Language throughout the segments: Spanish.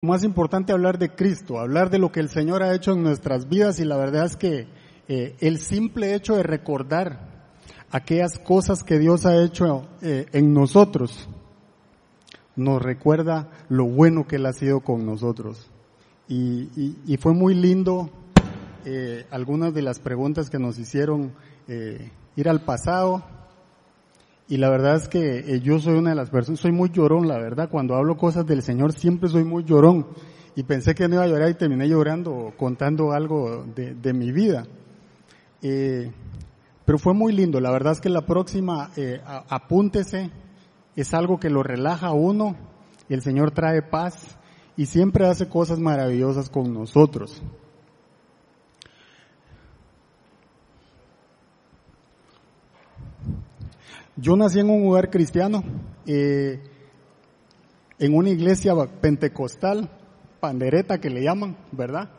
más importante hablar de Cristo, hablar de lo que el Señor ha hecho en nuestras vidas y la verdad es que eh, el simple hecho de recordar aquellas cosas que Dios ha hecho eh, en nosotros nos recuerda lo bueno que Él ha sido con nosotros. Y, fue muy lindo eh, algunas de las preguntas que nos hicieron ir al pasado. Y la verdad es que eh, yo soy una de las personas, soy muy llorón, la verdad. Cuando hablo cosas del Señor siempre soy muy llorón. Y pensé que no iba a llorar y terminé llorando, contando algo de, mi vida. Eh, pero fue muy lindo. La verdad es que la próxima, eh, apúntese, es algo que lo relaja a uno. El Señor trae paz y siempre hace cosas maravillosas con nosotros. Yo nací en un lugar cristiano, eh, en una iglesia pentecostal, pandereta que le llaman, ¿verdad?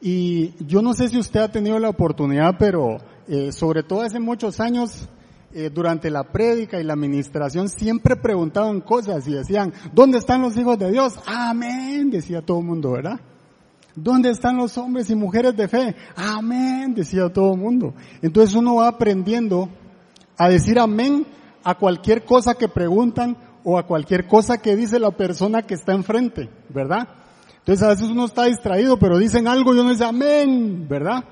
Y yo no sé si usted ha tenido la oportunidad, pero eh, sobre todo hace muchos años, eh, durante la prédica y la administración, siempre preguntaban cosas y decían, ¿dónde están los hijos de Dios? Amén, decía todo el mundo, ¿verdad? ¿Dónde están los hombres y mujeres de fe? Amén, decía todo el mundo. Entonces uno va aprendiendo a decir amén a cualquier cosa que preguntan o a cualquier cosa que dice la persona que está enfrente, ¿verdad? Entonces a veces uno está distraído, pero dicen algo y uno dice amén, ¿verdad?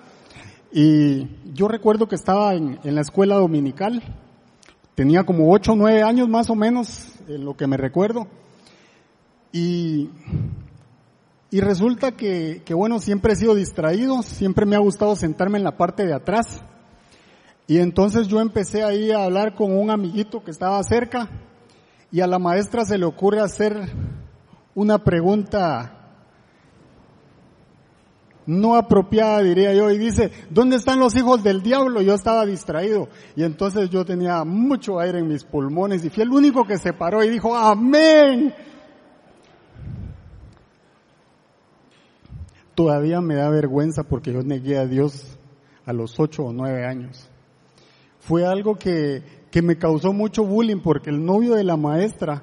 Y yo recuerdo que estaba en, en la escuela dominical, tenía como ocho o nueve años más o menos, en lo que me recuerdo, y, y resulta que, que bueno, siempre he sido distraído, siempre me ha gustado sentarme en la parte de atrás, y entonces yo empecé ahí a hablar con un amiguito que estaba cerca y a la maestra se le ocurre hacer una pregunta no apropiada, diría yo, y dice, ¿dónde están los hijos del diablo? Yo estaba distraído y entonces yo tenía mucho aire en mis pulmones y fui el único que se paró y dijo, amén. Todavía me da vergüenza porque yo negué a Dios a los ocho o nueve años fue algo que, que me causó mucho bullying porque el novio de la maestra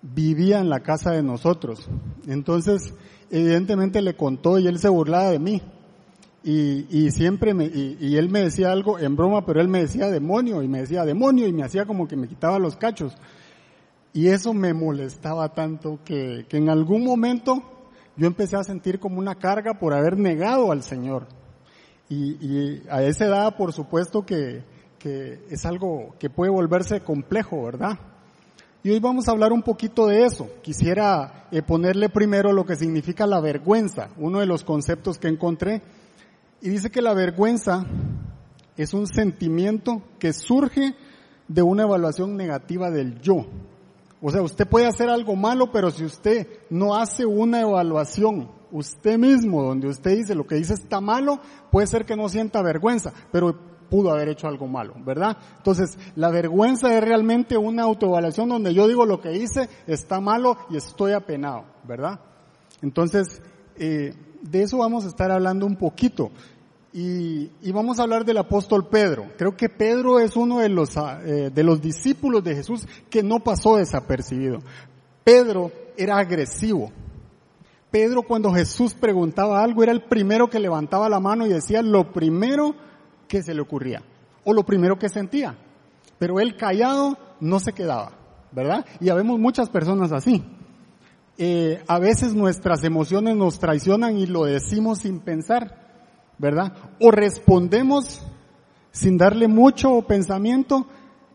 vivía en la casa de nosotros. Entonces, evidentemente le contó y él se burlaba de mí. Y, y siempre me, y, él me decía algo en broma, pero él me decía demonio y me decía demonio y me hacía como que me quitaba los cachos. Y eso me molestaba tanto que, que en algún momento yo empecé a sentir como una carga por haber negado al Señor. Y, y a esa edad, por supuesto que, que es algo que puede volverse complejo, ¿verdad? Y hoy vamos a hablar un poquito de eso. Quisiera eh, ponerle primero lo que significa la vergüenza, uno de los conceptos que encontré. Y dice que la vergüenza es un sentimiento que surge de una evaluación negativa del yo. O sea, usted puede hacer algo malo, pero si usted no hace una evaluación usted mismo, donde usted dice lo que dice está malo, puede ser que no sienta vergüenza, pero pudo haber hecho algo malo, ¿verdad? Entonces, la vergüenza es realmente una autoevaluación donde yo digo lo que hice está malo y estoy apenado, ¿verdad? Entonces, eh, de eso vamos a estar hablando un poquito. Y, vamos a hablar del apóstol Pedro. Creo que Pedro es uno de los, eh, de los discípulos de Jesús que no pasó desapercibido. Pedro era agresivo. Pedro cuando Jesús preguntaba algo era el primero que levantaba la mano y decía lo primero se le ocurría o lo primero que sentía. Pero él callado no se quedaba, ¿verdad? Y habemos muchas personas así. Eh, a veces nuestras emociones nos traicionan y lo decimos sin pensar, ¿verdad? O respondemos sin darle mucho pensamiento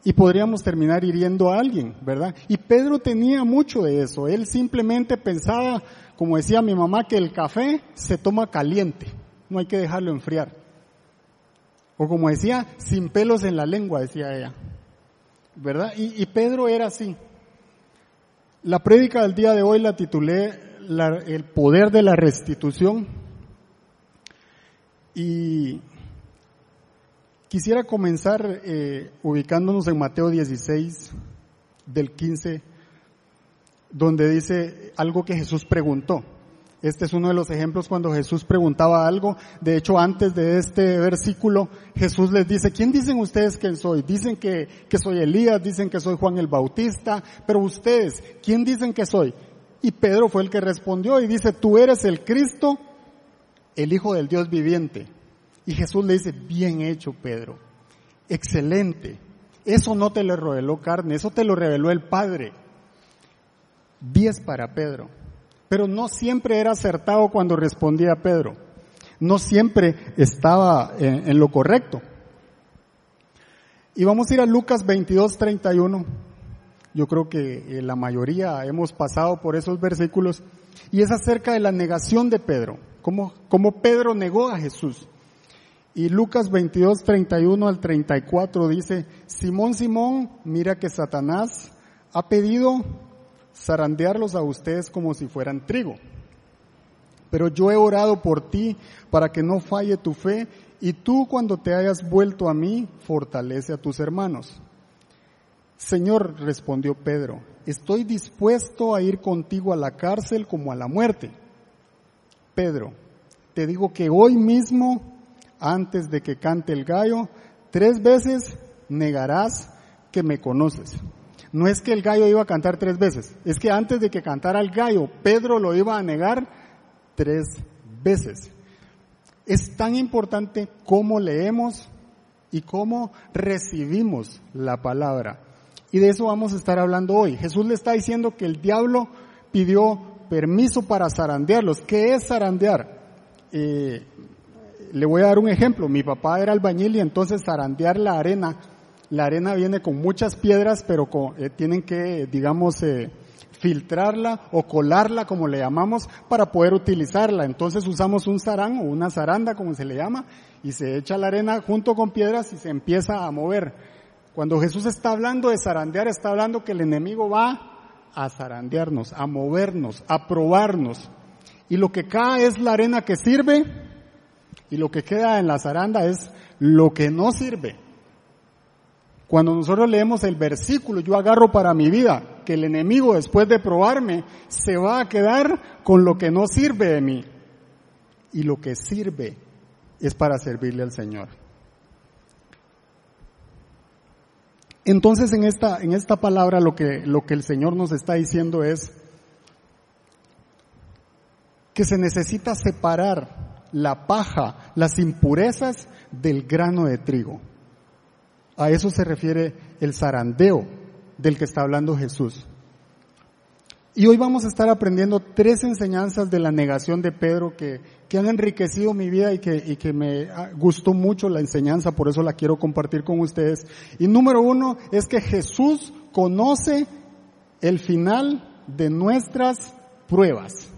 y podríamos terminar hiriendo a alguien, ¿verdad? Y Pedro tenía mucho de eso. Él simplemente pensaba, como decía mi mamá, que el café se toma caliente, no hay que dejarlo enfriar. O como decía, sin pelos en la lengua, decía ella. ¿Verdad? Y, Pedro era así. La prédica del día de hoy la titulé El poder de la restitución. Y quisiera comenzar eh, ubicándonos en Mateo 16, del 15, donde dice algo que Jesús preguntó. Este es uno de los ejemplos cuando Jesús preguntaba algo. De hecho, antes de este versículo, Jesús les dice, ¿quién dicen ustedes que soy? Dicen que, que soy Elías, dicen que soy Juan el Bautista, pero ustedes, ¿quién dicen que soy? Y Pedro fue el que respondió y dice, tú eres el Cristo, el Hijo del Dios viviente. Y Jesús le dice, bien hecho Pedro, excelente. Eso no te lo reveló carne, eso te lo reveló el Padre. Diez para Pedro. Pero no siempre era acertado cuando respondía Pedro. No siempre estaba en, lo correcto. Y vamos a ir a Lucas 22, 31. Yo creo que eh, la mayoría hemos pasado por esos versículos. Y es acerca de la negación de Pedro. Cómo Pedro negó a Jesús. Y Lucas 22, 31 al 34 dice, Simón, Simón, mira que Satanás ha pedido zarandearlos a ustedes como si fueran trigo. Pero yo he orado por ti para que no falle tu fe y tú cuando te hayas vuelto a mí, fortalece a tus hermanos. Señor, respondió Pedro, estoy dispuesto a ir contigo a la cárcel como a la muerte. Pedro, te digo que hoy mismo, antes de que cante el gallo, tres veces negarás que me conoces. No es que el gallo iba a cantar tres veces, es que antes de que cantara el gallo, Pedro lo iba a negar tres veces. Es tan importante cómo leemos y cómo recibimos la palabra. Y de eso vamos a estar hablando hoy. Jesús le está diciendo que el diablo pidió permiso para zarandearlos. ¿Qué es zarandear? Eh, le voy a dar un ejemplo. Mi papá era albañil y entonces zarandear la arena. La arena viene con muchas piedras, pero eh, tienen que, digamos, eh, filtrarla o colarla, como le llamamos, para poder utilizarla. Entonces usamos un zarán o una zaranda, como se le llama, y se echa la arena junto con piedras y se empieza a mover. Cuando Jesús está hablando de zarandear, está hablando que el enemigo va a zarandearnos, a movernos, a probarnos. Y lo que cae es la arena que sirve y lo que queda en la zaranda es lo que no sirve. Cuando nosotros leemos el versículo, yo agarro para mi vida que el enemigo después de probarme se va a quedar con lo que no sirve de mí. Y lo que sirve es para servirle al Señor. Entonces en esta, en esta palabra lo que, lo que el Señor nos está diciendo es que se necesita separar la paja, las impurezas del grano de trigo. A eso se refiere el zarandeo del que está hablando Jesús. Y hoy vamos a estar aprendiendo tres enseñanzas de la negación de Pedro que, que han enriquecido mi vida y que, y que me gustó mucho la enseñanza, por eso la quiero compartir con ustedes. Y número uno es que Jesús conoce el final de nuestras pruebas.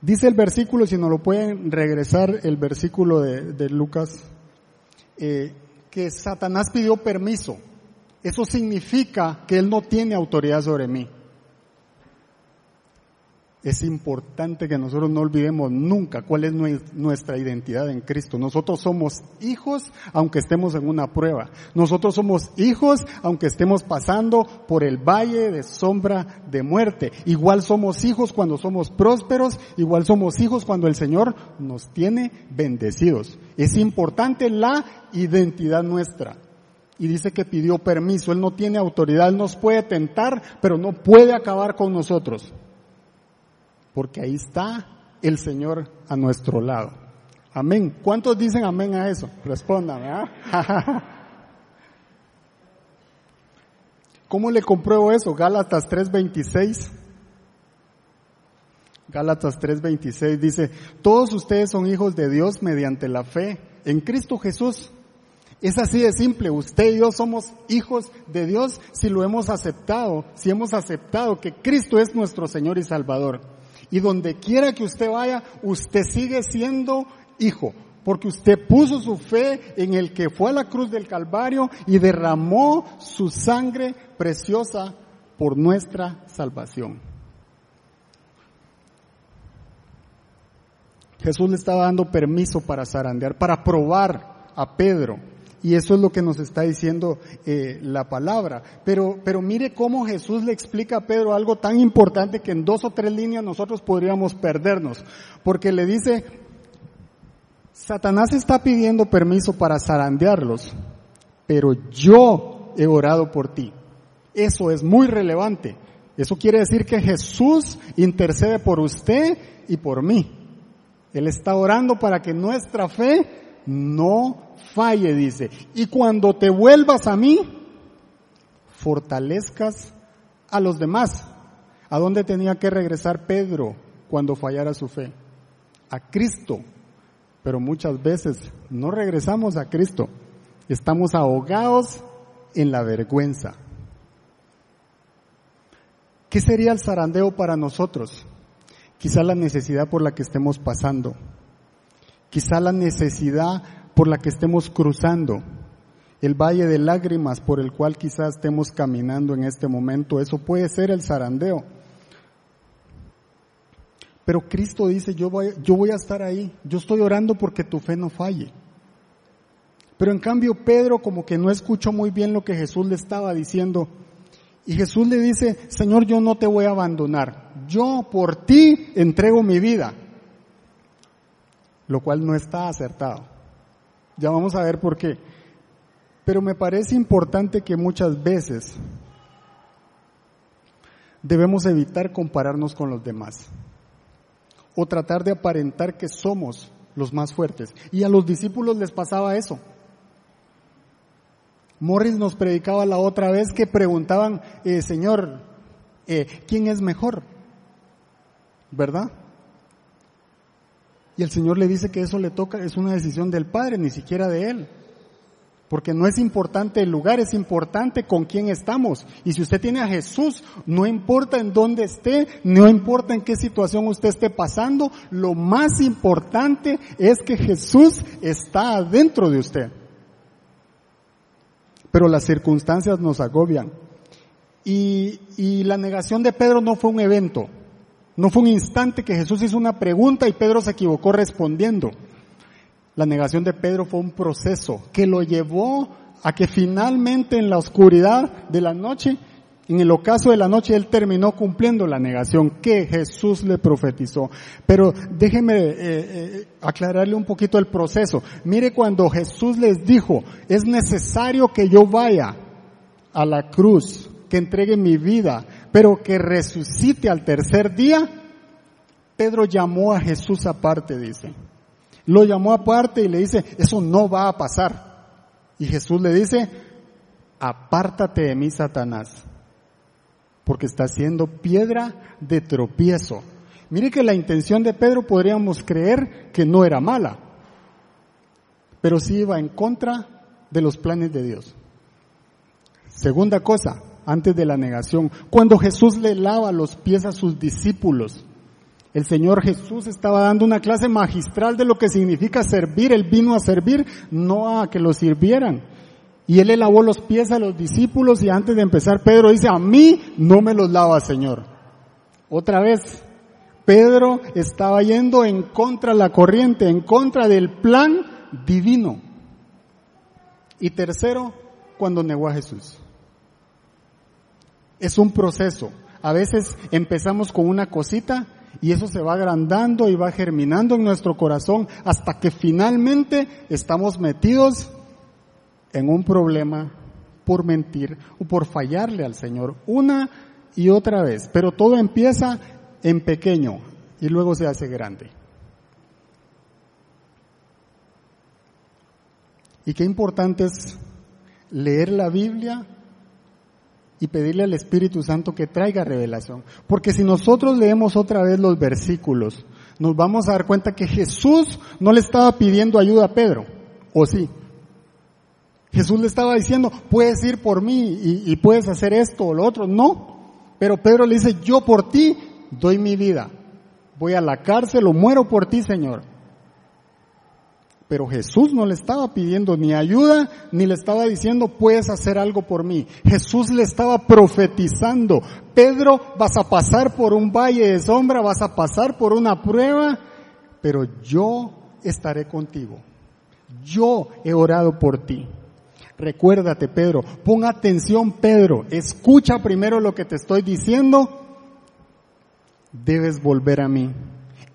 Dice el versículo, si no lo pueden regresar, el versículo de, de Lucas, eh, que Satanás pidió permiso eso significa que Él no tiene autoridad sobre mí. Es importante que nosotros no olvidemos nunca cuál es nuestra identidad en Cristo. Nosotros somos hijos aunque estemos en una prueba. Nosotros somos hijos aunque estemos pasando por el valle de sombra de muerte. Igual somos hijos cuando somos prósperos, igual somos hijos cuando el Señor nos tiene bendecidos. Es importante la identidad nuestra y dice que pidió permiso. Él no tiene autoridad, Él nos puede tentar, pero no puede acabar con nosotros. Porque ahí está el Señor a nuestro lado. Amén. ¿Cuántos dicen amén a eso? Respondan, ¿ah? ¿Cómo le compruebo eso? Gálatas 3:26. Gálatas 3:26 dice, todos ustedes son hijos de Dios mediante la fe en Cristo Jesús. Es así de simple. Usted y yo somos hijos de Dios si lo hemos aceptado, si hemos aceptado que Cristo es nuestro Señor y Salvador. Y donde quiera que usted vaya, usted sigue siendo hijo, porque usted puso su fe en el que fue a la cruz del Calvario y derramó su sangre preciosa por nuestra salvación. Jesús le estaba dando permiso para zarandear, para probar a Pedro y eso es lo que nos está diciendo eh, la palabra. Pero, pero mire cómo Jesús le explica a Pedro algo tan importante que en dos o tres líneas nosotros podríamos perdernos. Porque le dice, Satanás está pidiendo permiso para zarandearlos, pero yo he orado por ti. Eso es muy relevante. Eso quiere decir que Jesús intercede por usted y por mí. Él está orando para que nuestra fe no falle, dice. Y cuando te vuelvas a mí, fortalezcas a los demás. ¿A dónde tenía que regresar Pedro cuando fallara su fe? A Cristo. Pero muchas veces no regresamos a Cristo. Estamos ahogados en la vergüenza. ¿Qué sería el zarandeo para nosotros? Quizá la necesidad por la que estemos pasando. Quizá la necesidad por la que estemos cruzando. El valle de lágrimas por el cual quizás estemos caminando en este momento. Eso puede ser el zarandeo. Pero Cristo dice, yo voy, yo voy a estar ahí. Yo estoy orando porque tu fe no falle. Pero en cambio Pedro como que no escuchó muy bien lo que Jesús le estaba diciendo. Y Jesús le dice, Señor, yo no te voy a abandonar. Yo por ti entrego mi vida. Lo cual no está acertado. Ya vamos a ver por qué. Pero me parece importante que muchas veces debemos evitar compararnos con los demás o tratar de aparentar que somos los más fuertes. Y a los discípulos les pasaba eso. Morris nos predicaba la otra vez que preguntaban, eh, Señor, eh, ¿quién es mejor? ¿Verdad? Y el Señor le dice que eso le toca, es una decisión del Padre, ni siquiera de Él. Porque no es importante el lugar, es importante con quién estamos. Y si usted tiene a Jesús, no importa en dónde esté, no importa en qué situación usted esté pasando, lo más importante es que Jesús está adentro de usted pero las circunstancias nos agobian. Y, y, la negación de Pedro no fue un evento, no fue un instante que Jesús hizo una pregunta y Pedro se equivocó respondiendo. La negación de Pedro fue un proceso que lo llevó a que finalmente en la oscuridad de la noche en el ocaso de la noche él terminó cumpliendo la negación que Jesús le profetizó. Pero déjeme eh, eh, aclararle un poquito el proceso. Mire cuando Jesús les dijo, es necesario que yo vaya a la cruz, que entregue mi vida, pero que resucite al tercer día, Pedro llamó a Jesús aparte, dice. Lo llamó aparte y le dice, eso no va a pasar. Y Jesús le dice, apártate de mí, Satanás porque está siendo piedra de tropiezo. Mire que la intención de Pedro podríamos creer que no era mala, pero sí iba en contra de los planes de Dios. Segunda cosa, antes de la negación, cuando Jesús le lava los pies a sus discípulos, el Señor Jesús estaba dando una clase magistral de lo que significa servir. Él vino a servir, no a que lo sirvieran. Y él le lavó los pies a los discípulos y antes de empezar Pedro dice, a mí no me los lava Señor. Otra vez, Pedro estaba yendo en contra de la corriente, en contra del plan divino. Y tercero, cuando negó a Jesús. Es un proceso. A veces empezamos con una cosita y eso se va agrandando y va germinando en nuestro corazón hasta que finalmente estamos metidos en un problema por mentir o por fallarle al Señor una y otra vez. Pero todo empieza en pequeño y luego se hace grande. Y qué importante es leer la Biblia y pedirle al Espíritu Santo que traiga revelación. Porque si nosotros leemos otra vez los versículos, nos vamos a dar cuenta que Jesús no le estaba pidiendo ayuda a Pedro, ¿o sí? Jesús le estaba diciendo, puedes ir por mí y, puedes hacer esto o lo otro. No. Pero Pedro le dice, yo por ti doy mi vida. Voy a la cárcel o muero por ti, Señor. Pero Jesús no le estaba pidiendo ni ayuda, ni le estaba diciendo, puedes hacer algo por mí. Jesús le estaba profetizando, Pedro, vas a pasar por un valle de sombra, vas a pasar por una prueba, pero yo estaré contigo. Yo he orado por ti. Recuérdate, Pedro, pon atención, Pedro, escucha primero lo que te estoy diciendo, debes volver a mí.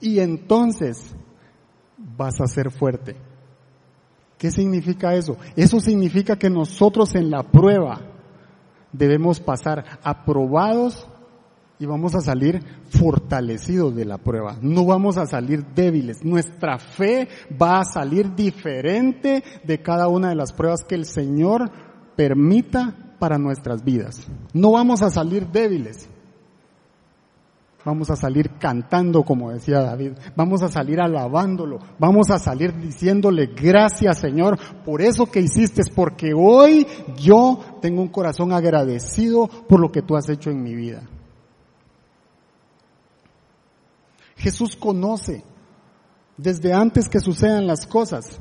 Y entonces vas a ser fuerte. ¿Qué significa eso? Eso significa que nosotros en la prueba debemos pasar aprobados y vamos a salir fortalecidos de la prueba. No vamos a salir débiles. Nuestra fe va a salir diferente de cada una de las pruebas que el Señor permita para nuestras vidas. No vamos a salir débiles. Vamos a salir cantando, como decía David. Vamos a salir alabándolo. Vamos a salir diciéndole gracias Señor por eso que hiciste, porque hoy yo tengo un corazón agradecido por lo que tú has hecho en mi vida. Jesús conoce desde antes que sucedan las cosas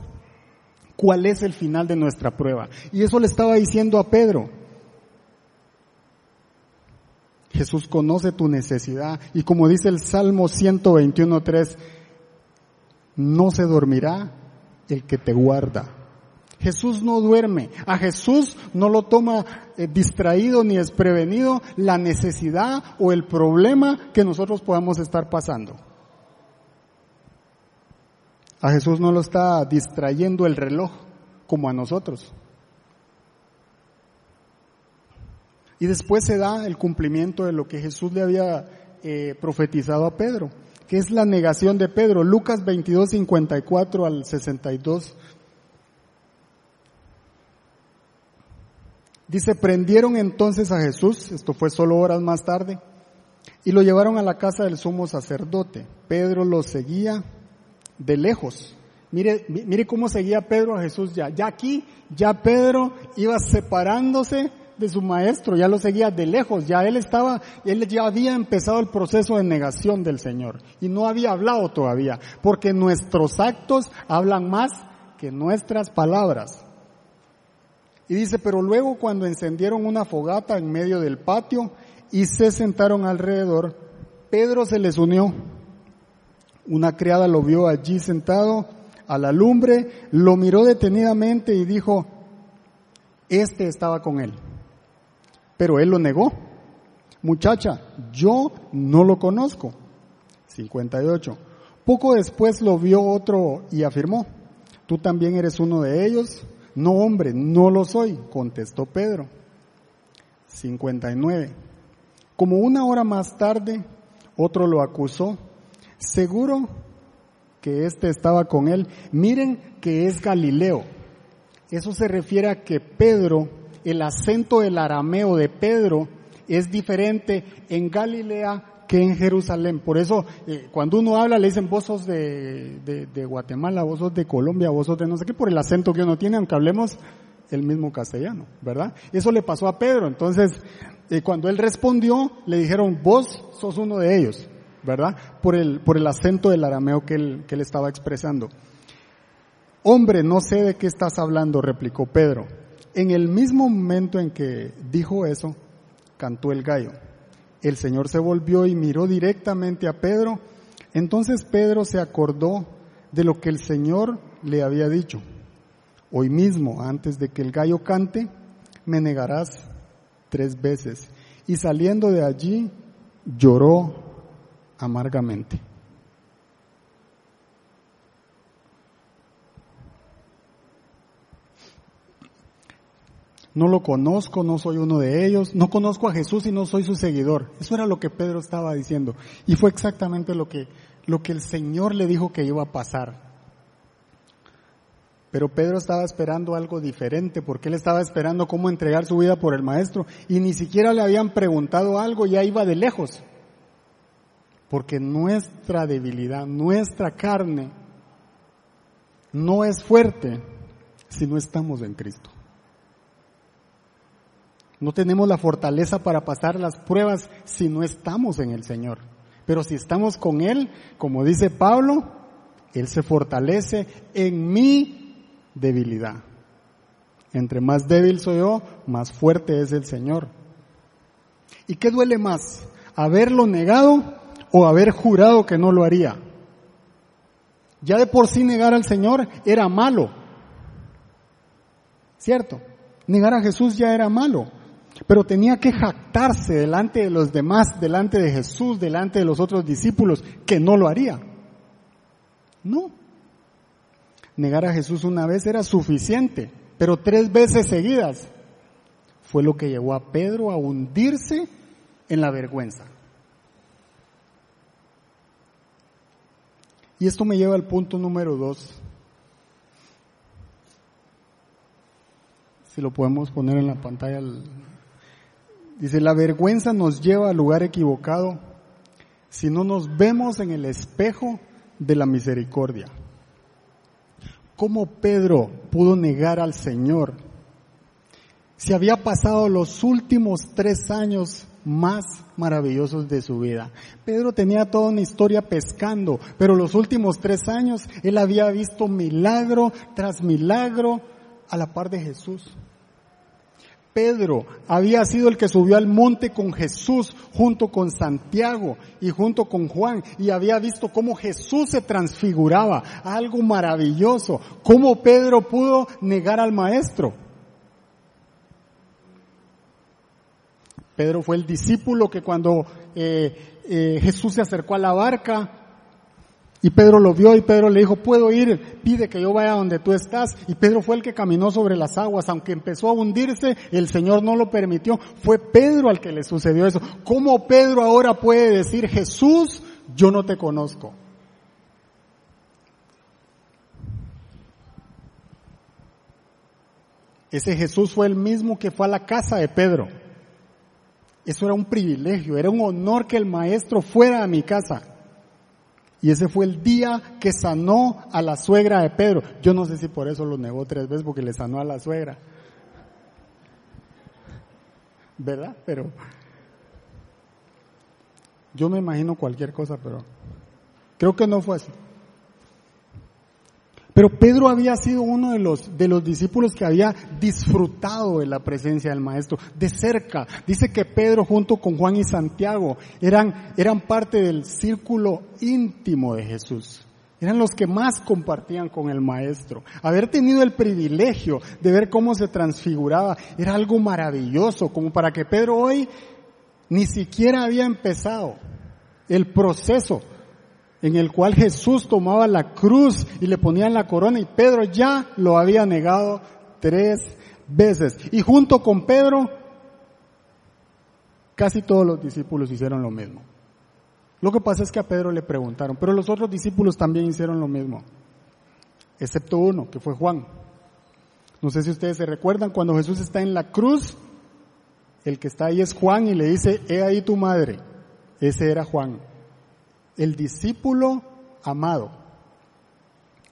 cuál es el final de nuestra prueba. Y eso le estaba diciendo a Pedro. Jesús conoce tu necesidad y como dice el Salmo 121.3, no se dormirá el que te guarda. Jesús no duerme. A Jesús no lo toma eh, distraído ni desprevenido la necesidad o el problema que nosotros podamos estar pasando. A Jesús no lo está distrayendo el reloj como a nosotros. Y después se da el cumplimiento de lo que Jesús le había eh, profetizado a Pedro, que es la negación de Pedro. Lucas 22, 54 al 62. Dice, prendieron entonces a Jesús, esto fue solo horas más tarde, y lo llevaron a la casa del sumo sacerdote. Pedro lo seguía de lejos. Mire, mire cómo seguía Pedro a Jesús ya. Ya aquí, ya Pedro iba separándose de su maestro, ya lo seguía de lejos, ya él estaba, él ya había empezado el proceso de negación del Señor y no había hablado todavía, porque nuestros actos hablan más que nuestras palabras. Y dice, pero luego cuando encendieron una fogata en medio del patio y se sentaron alrededor, Pedro se les unió. Una criada lo vio allí sentado a la lumbre, lo miró detenidamente y dijo, este estaba con él. Pero él lo negó. Muchacha, yo no lo conozco. 58. Poco después lo vio otro y afirmó, tú también eres uno de ellos. No, hombre, no lo soy, contestó Pedro. 59. Como una hora más tarde, otro lo acusó. Seguro que éste estaba con él. Miren que es Galileo. Eso se refiere a que Pedro el acento del arameo de Pedro es diferente en Galilea que en Jerusalén. Por eso, eh, cuando uno habla, le dicen vos sos de, Guatemala, vos sos de Colombia, vos sos de no sé qué, por el acento que uno tiene, aunque hablemos el mismo castellano, ¿verdad? Eso le pasó a Pedro. Entonces, eh, cuando él respondió, le dijeron, vos sos uno de ellos, ¿verdad? Por el, por el acento del arameo que él, que él estaba expresando. Hombre, no sé de qué estás hablando, replicó Pedro. En el mismo momento en que dijo eso, cantó el gallo. El Señor se volvió y miró directamente a Pedro. Entonces Pedro se acordó de lo que el Señor le había dicho. Hoy mismo, antes de que el gallo cante, me negarás tres veces. Y saliendo de allí, lloró amargamente. No lo conozco, no soy uno de ellos, no conozco a Jesús y no soy su seguidor. Eso era lo que Pedro estaba diciendo. Y fue exactamente lo que, lo que el Señor le dijo que iba a pasar. Pero Pedro estaba esperando algo diferente porque él estaba esperando cómo entregar su vida por el maestro y ni siquiera le habían preguntado algo, ya iba de lejos. Porque nuestra debilidad, nuestra carne no es fuerte si no estamos en Cristo. No tenemos la fortaleza para pasar las pruebas si no estamos en el Señor. Pero si estamos con Él, como dice Pablo, Él se fortalece en mi debilidad. Entre más débil soy yo, más fuerte es el Señor. ¿Y qué duele más? ¿Haberlo negado o haber jurado que no lo haría? Ya de por sí negar al Señor era malo. ¿Cierto? Negar a Jesús ya era malo pero tenía que jactarse delante de los demás, delante de Jesús, delante de los otros discípulos, que no lo haría. No. Negar a Jesús una vez era suficiente, pero tres veces seguidas fue lo que llevó a Pedro a hundirse en la vergüenza. Y esto me lleva al punto número dos. Si lo podemos poner en la pantalla Dice, la vergüenza nos lleva al lugar equivocado si no nos vemos en el espejo de la misericordia. ¿Cómo Pedro pudo negar al Señor? Si había pasado los últimos tres años más maravillosos de su vida. Pedro tenía toda una historia pescando, pero los últimos tres años él había visto milagro tras milagro a la par de Jesús. Pedro había sido el que subió al monte con Jesús junto con Santiago y junto con Juan y había visto cómo Jesús se transfiguraba, algo maravilloso, cómo Pedro pudo negar al maestro. Pedro fue el discípulo que cuando eh, eh, Jesús se acercó a la barca, y Pedro lo vio y Pedro le dijo, puedo ir, pide que yo vaya donde tú estás. Y Pedro fue el que caminó sobre las aguas, aunque empezó a hundirse, el Señor no lo permitió. Fue Pedro al que le sucedió eso. ¿Cómo Pedro ahora puede decir, Jesús, yo no te conozco? Ese Jesús fue el mismo que fue a la casa de Pedro. Eso era un privilegio, era un honor que el maestro fuera a mi casa. Y ese fue el día que sanó a la suegra de Pedro. Yo no sé si por eso lo negó tres veces porque le sanó a la suegra. ¿Verdad? Pero yo me imagino cualquier cosa, pero creo que no fue así. Pero Pedro había sido uno de los, de los discípulos que había disfrutado de la presencia del Maestro, de cerca. Dice que Pedro junto con Juan y Santiago eran, eran parte del círculo íntimo de Jesús. Eran los que más compartían con el Maestro. Haber tenido el privilegio de ver cómo se transfiguraba era algo maravilloso, como para que Pedro hoy ni siquiera había empezado el proceso en el cual Jesús tomaba la cruz y le ponían la corona y Pedro ya lo había negado tres veces. Y junto con Pedro, casi todos los discípulos hicieron lo mismo. Lo que pasa es que a Pedro le preguntaron, pero los otros discípulos también hicieron lo mismo, excepto uno, que fue Juan. No sé si ustedes se recuerdan cuando Jesús está en la cruz, el que está ahí es Juan y le dice, he ahí tu madre. Ese era Juan el discípulo amado.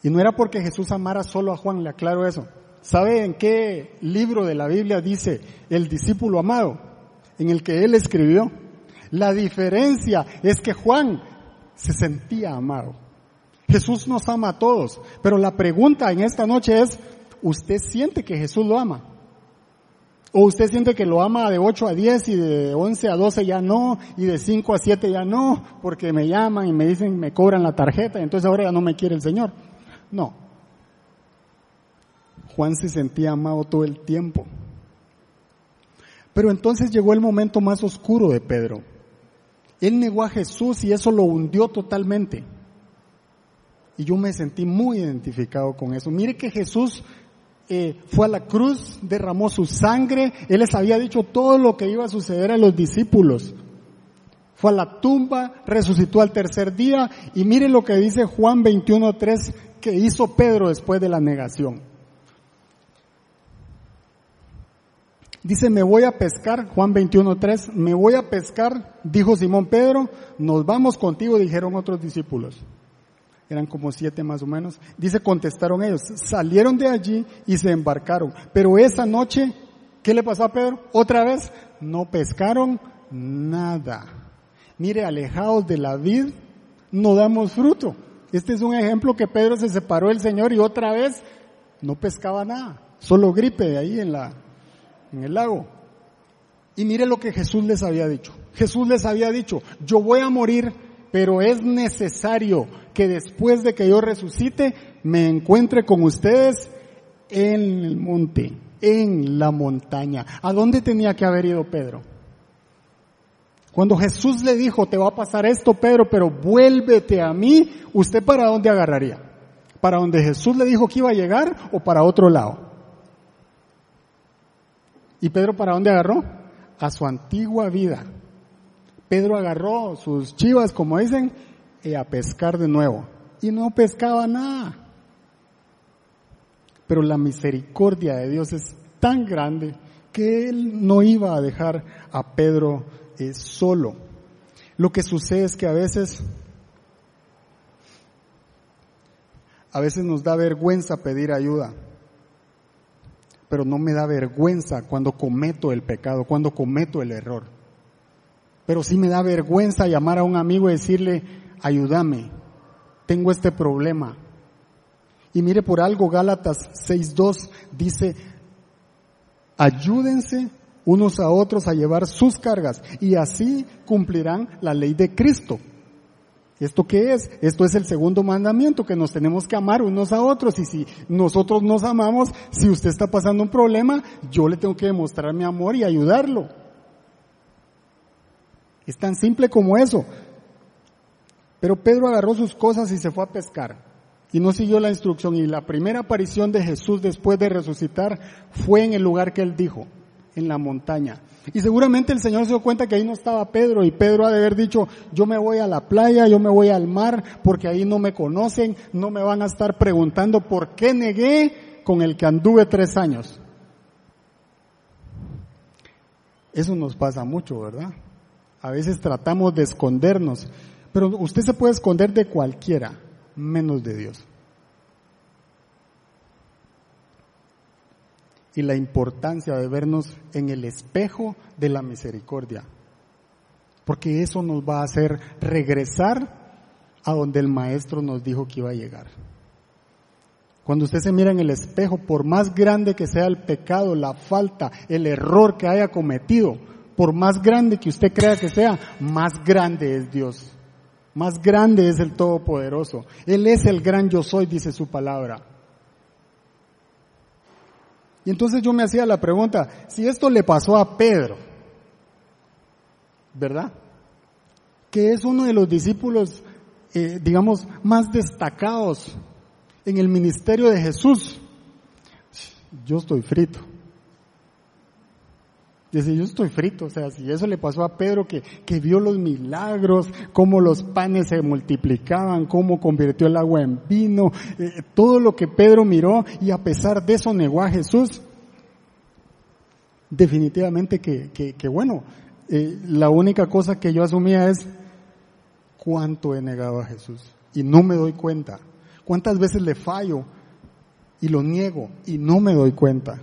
Y no era porque Jesús amara solo a Juan, le aclaro eso. ¿Sabe en qué libro de la Biblia dice el discípulo amado? En el que él escribió. La diferencia es que Juan se sentía amado. Jesús nos ama a todos, pero la pregunta en esta noche es, ¿usted siente que Jesús lo ama? ¿O usted siente que lo ama de 8 a 10 y de 11 a 12 ya no, y de 5 a 7 ya no, porque me llaman y me dicen, me cobran la tarjeta, entonces ahora ya no me quiere el Señor? No. Juan se sentía amado todo el tiempo. Pero entonces llegó el momento más oscuro de Pedro. Él negó a Jesús y eso lo hundió totalmente. Y yo me sentí muy identificado con eso. Mire que Jesús eh, fue a la cruz, derramó su sangre, Él les había dicho todo lo que iba a suceder a los discípulos. Fue a la tumba, resucitó al tercer día y mire lo que dice Juan 21.3 que hizo Pedro después de la negación. Dice, me voy a pescar, Juan 21.3, me voy a pescar, dijo Simón Pedro, nos vamos contigo, dijeron otros discípulos eran como siete más o menos. Dice, contestaron ellos, salieron de allí y se embarcaron. Pero esa noche, ¿qué le pasó a Pedro? Otra vez, no pescaron nada. Mire, alejados de la vid, no damos fruto. Este es un ejemplo que Pedro se separó del Señor y otra vez no pescaba nada. Solo gripe ahí en la, en el lago. Y mire lo que Jesús les había dicho. Jesús les había dicho, yo voy a morir, pero es necesario que después de que yo resucite me encuentre con ustedes en el monte, en la montaña. ¿A dónde tenía que haber ido Pedro? Cuando Jesús le dijo, te va a pasar esto, Pedro, pero vuélvete a mí, ¿usted para dónde agarraría? ¿Para donde Jesús le dijo que iba a llegar o para otro lado? ¿Y Pedro para dónde agarró? A su antigua vida. Pedro agarró sus chivas, como dicen, a pescar de nuevo. y no pescaba nada. Pero la misericordia de Dios es tan grande que Él no iba a dejar a Pedro eh, solo. Lo que sucede es que a veces, a veces nos da vergüenza pedir ayuda, pero no me da vergüenza cuando cometo el pecado, cuando cometo el error. Pero sí me da vergüenza llamar a un amigo y decirle, ayúdame, tengo este problema. Y mire por algo, Gálatas 6.2 dice, ayúdense unos a otros a llevar sus cargas y así cumplirán la ley de Cristo. ¿Esto qué es? Esto es el segundo mandamiento, que nos tenemos que amar unos a otros. Y si nosotros nos amamos, si usted está pasando un problema, yo le tengo que demostrar mi amor y ayudarlo. Es tan simple como eso. Pero Pedro agarró sus cosas y se fue a pescar. Y no siguió la instrucción. Y la primera aparición de Jesús después de resucitar fue en el lugar que él dijo en la montaña. Y seguramente el Señor se dio cuenta que ahí no estaba Pedro y Pedro ha de haber dicho, yo me voy a la playa, yo me voy al mar, porque ahí no me conocen, no me van a estar preguntando por qué negué con el que anduve tres años. Eso nos pasa mucho, ¿verdad? A veces tratamos de escondernos, pero usted se puede esconder de cualquiera, menos de Dios. y la importancia de vernos en el espejo de la misericordia. Porque eso nos va a hacer regresar a donde el maestro nos dijo que iba a llegar. Cuando usted se mira en el espejo, por más grande que sea el pecado, la falta, el error que haya cometido, por más grande que usted crea que sea, más grande es Dios. Más grande es el Todopoderoso. Él es el gran yo soy, dice su palabra. Y entonces yo me hacía la pregunta, si esto le pasó a Pedro, ¿verdad? Que es uno de los discípulos, eh, digamos, más destacados en el ministerio de Jesús. Yo estoy frito. Dice, yo estoy frito, o sea, si eso le pasó a Pedro que, que vio los milagros, cómo los panes se multiplicaban, cómo convirtió el agua en vino, eh, todo lo que Pedro miró y a pesar de eso negó a Jesús, definitivamente que, que, bueno, eh, la única cosa que yo asumía es cuánto he negado a Jesús y no me doy cuenta, cuántas veces le fallo y lo niego y no me doy cuenta.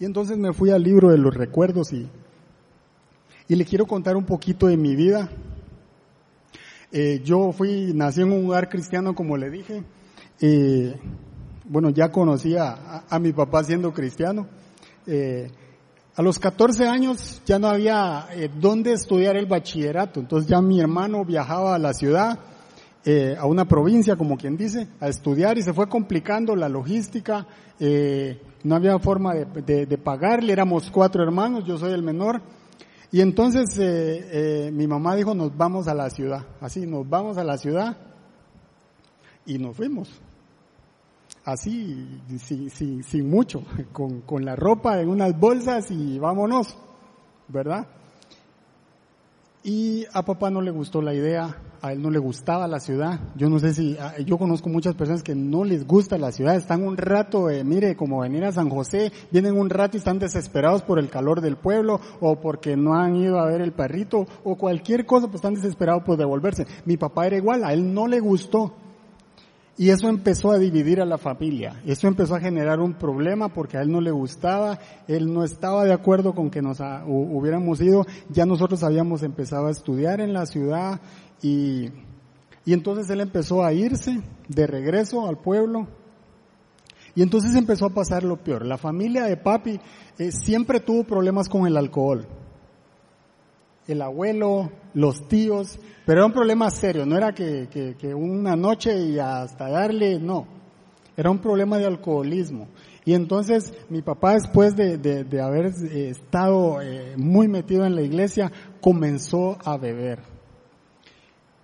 Y entonces me fui al libro de los recuerdos y, y le quiero contar un poquito de mi vida. Eh, yo fui, nací en un lugar cristiano, como le dije. Eh, bueno, ya conocía a, mi papá siendo cristiano. Eh, a los 14 años ya no había dónde estudiar el bachillerato, entonces ya mi hermano viajaba a la ciudad, a una provincia, como quien dice, a estudiar y se fue complicando la logística. Eh, no había forma de, pagarle, éramos cuatro hermanos, yo soy el menor. Y entonces eh, eh, mi mamá dijo, nos vamos a la ciudad, así, nos vamos a la ciudad y nos fuimos. Así, sin, sin, mucho, con, con la ropa en unas bolsas y vámonos, ¿verdad? Y a papá no le gustó la idea, a él no le gustaba la ciudad. Yo no sé si, yo conozco muchas personas que no les gusta la ciudad, están un rato, eh, mire, como venir a San José, vienen un rato y están desesperados por el calor del pueblo o porque no han ido a ver el perrito o cualquier cosa, pues están desesperados por devolverse. Mi papá era igual, a él no le gustó. Y eso empezó a dividir a la familia. Eso empezó a generar un problema porque a él no le gustaba, él no estaba de acuerdo con que nos hubiéramos ido. Ya nosotros habíamos empezado a estudiar en la ciudad y, y entonces él empezó a irse de regreso al pueblo. Y entonces empezó a pasar lo peor. La familia de papi eh, siempre tuvo problemas con el alcohol el abuelo, los tíos, pero era un problema serio, no era que, una noche y hasta darle, no, era un problema de alcoholismo. Y entonces mi papá después de, de, haber eh, estado eh, muy metido en la iglesia, comenzó a beber.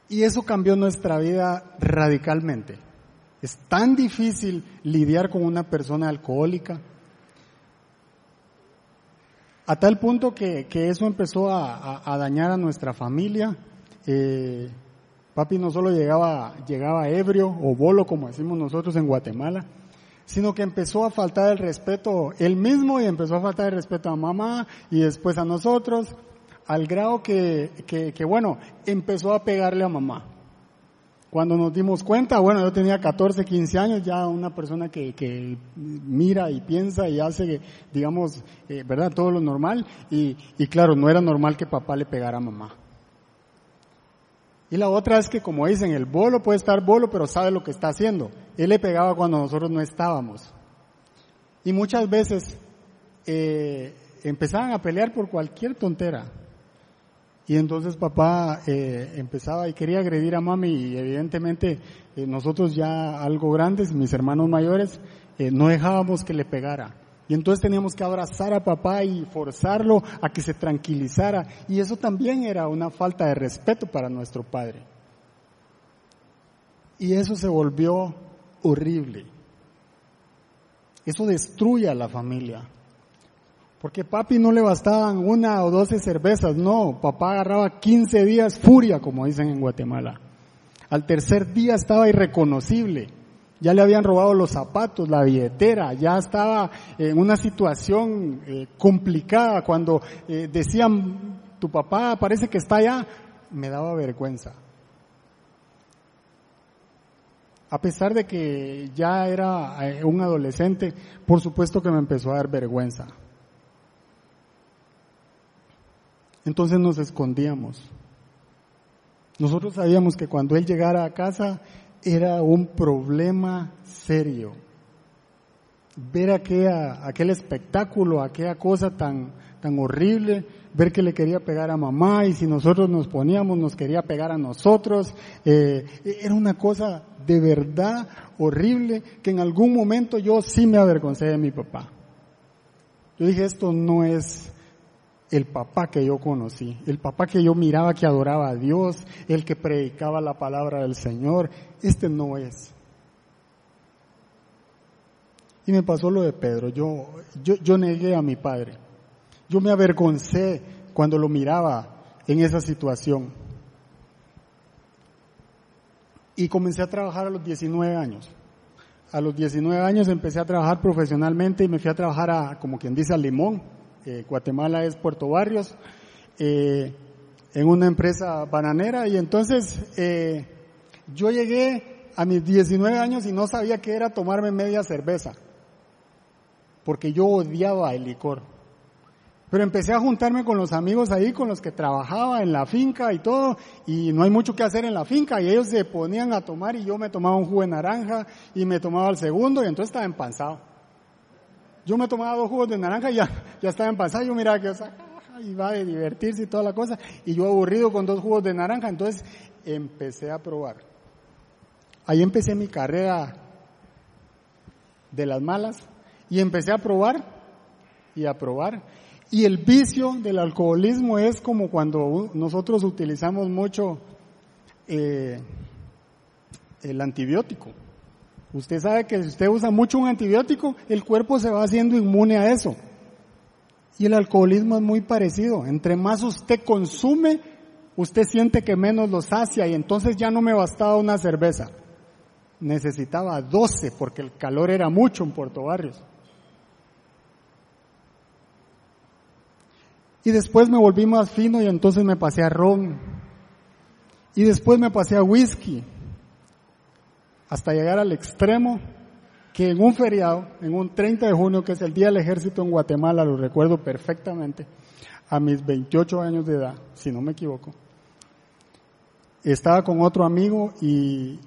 Y eso cambió nuestra vida radicalmente. Es tan difícil lidiar con una persona alcohólica a tal punto que, eso empezó a, dañar a nuestra familia eh, papi no solo llegaba, llegaba ebrio o bolo, como decimos nosotros en Guatemala, sino que empezó a faltar el respeto él mismo y empezó a faltar el respeto a mamá y después a nosotros, al grado que, que, que bueno, empezó a pegarle a mamá. Cuando nos dimos cuenta, bueno, yo tenía 14, 15 años, ya una persona que, que mira y piensa y hace, digamos, eh, ¿verdad? Todo lo normal. Y, y claro, no era normal que papá le pegara a mamá. Y la otra es que, como dicen, el bolo puede estar bolo, pero sabe lo que está haciendo. Él le pegaba cuando nosotros no estábamos. Y muchas veces eh, empezaban a pelear por cualquier tontera. Y entonces papá eh, empezaba y quería agredir a mami y evidentemente eh, nosotros ya algo grandes, mis hermanos mayores, eh, no dejábamos que le pegara. Y entonces teníamos que abrazar a papá y forzarlo a que se tranquilizara. Y eso también era una falta de respeto para nuestro padre. Y eso se volvió horrible. Eso destruye a la familia. Porque papi no le bastaban una o doce cervezas, no, papá agarraba 15 días furia, como dicen en Guatemala. Al tercer día estaba irreconocible. Ya le habían robado los zapatos, la billetera, ya estaba en una situación eh, complicada. Cuando eh, decían, tu papá parece que está allá, me daba vergüenza. A pesar de que ya era eh, un adolescente, por supuesto que me empezó a dar vergüenza. Entonces nos escondíamos. Nosotros sabíamos que cuando él llegara a casa era un problema serio. Ver aquella, aquel espectáculo, aquella cosa tan, tan horrible, ver que le quería pegar a mamá y si nosotros nos poníamos nos quería pegar a nosotros. Eh, era una cosa de verdad horrible que en algún momento yo sí me avergoncé de mi papá. Yo dije, esto no es el papá que yo conocí, el papá que yo miraba que adoraba a Dios, el que predicaba la palabra del Señor, este no es. Y me pasó lo de Pedro, yo, yo, yo negué a mi padre, yo me avergoncé cuando lo miraba en esa situación. Y comencé a trabajar a los 19 años. A los 19 años empecé a trabajar profesionalmente y me fui a trabajar a, como quien dice, a Limón, Guatemala es Puerto Barrios, eh, en una empresa bananera y entonces eh, yo llegué a mis 19 años y no sabía qué era tomarme media cerveza, porque yo odiaba el licor. Pero empecé a juntarme con los amigos ahí, con los que trabajaba en la finca y todo, y no hay mucho que hacer en la finca, y ellos se ponían a tomar y yo me tomaba un jugo de naranja y me tomaba el segundo y entonces estaba empanzado. Yo me tomaba dos jugos de naranja y ya, ya estaba en pasar, yo miraba que iba a divertirse y toda la cosa, y yo aburrido con dos jugos de naranja, entonces empecé a probar. Ahí empecé mi carrera de las malas y empecé a probar y a probar. Y el vicio del alcoholismo es como cuando nosotros utilizamos mucho eh, el antibiótico. Usted sabe que si usted usa mucho un antibiótico, el cuerpo se va haciendo inmune a eso. Y el alcoholismo es muy parecido. Entre más usted consume, usted siente que menos lo sacia y entonces ya no me bastaba una cerveza. Necesitaba 12 porque el calor era mucho en Puerto Barrios. Y después me volví más fino y entonces me pasé a ron. Y después me pasé a whisky hasta llegar al extremo que en un feriado, en un 30 de junio, que es el Día del Ejército en Guatemala, lo recuerdo perfectamente, a mis 28 años de edad, si no me equivoco, estaba con otro amigo y,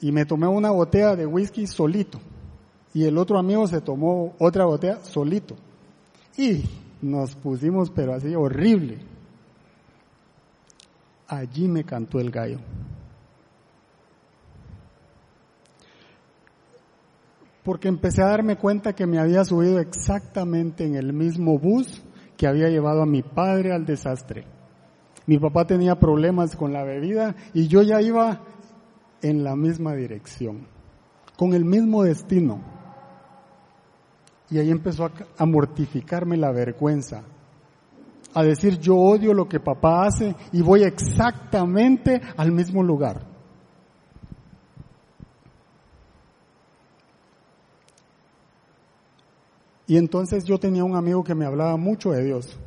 y me tomé una botella de whisky solito. Y el otro amigo se tomó otra botella solito. Y nos pusimos, pero así horrible. Allí me cantó el gallo. Porque empecé a darme cuenta que me había subido exactamente en el mismo bus que había llevado a mi padre al desastre. Mi papá tenía problemas con la bebida y yo ya iba en la misma dirección, con el mismo destino. Y ahí empezó a, mortificarme la vergüenza. a decir yo odio lo que papá hace y voy exactamente al mismo lugar. Y entonces yo tenía un amigo que me hablaba mucho de Dios.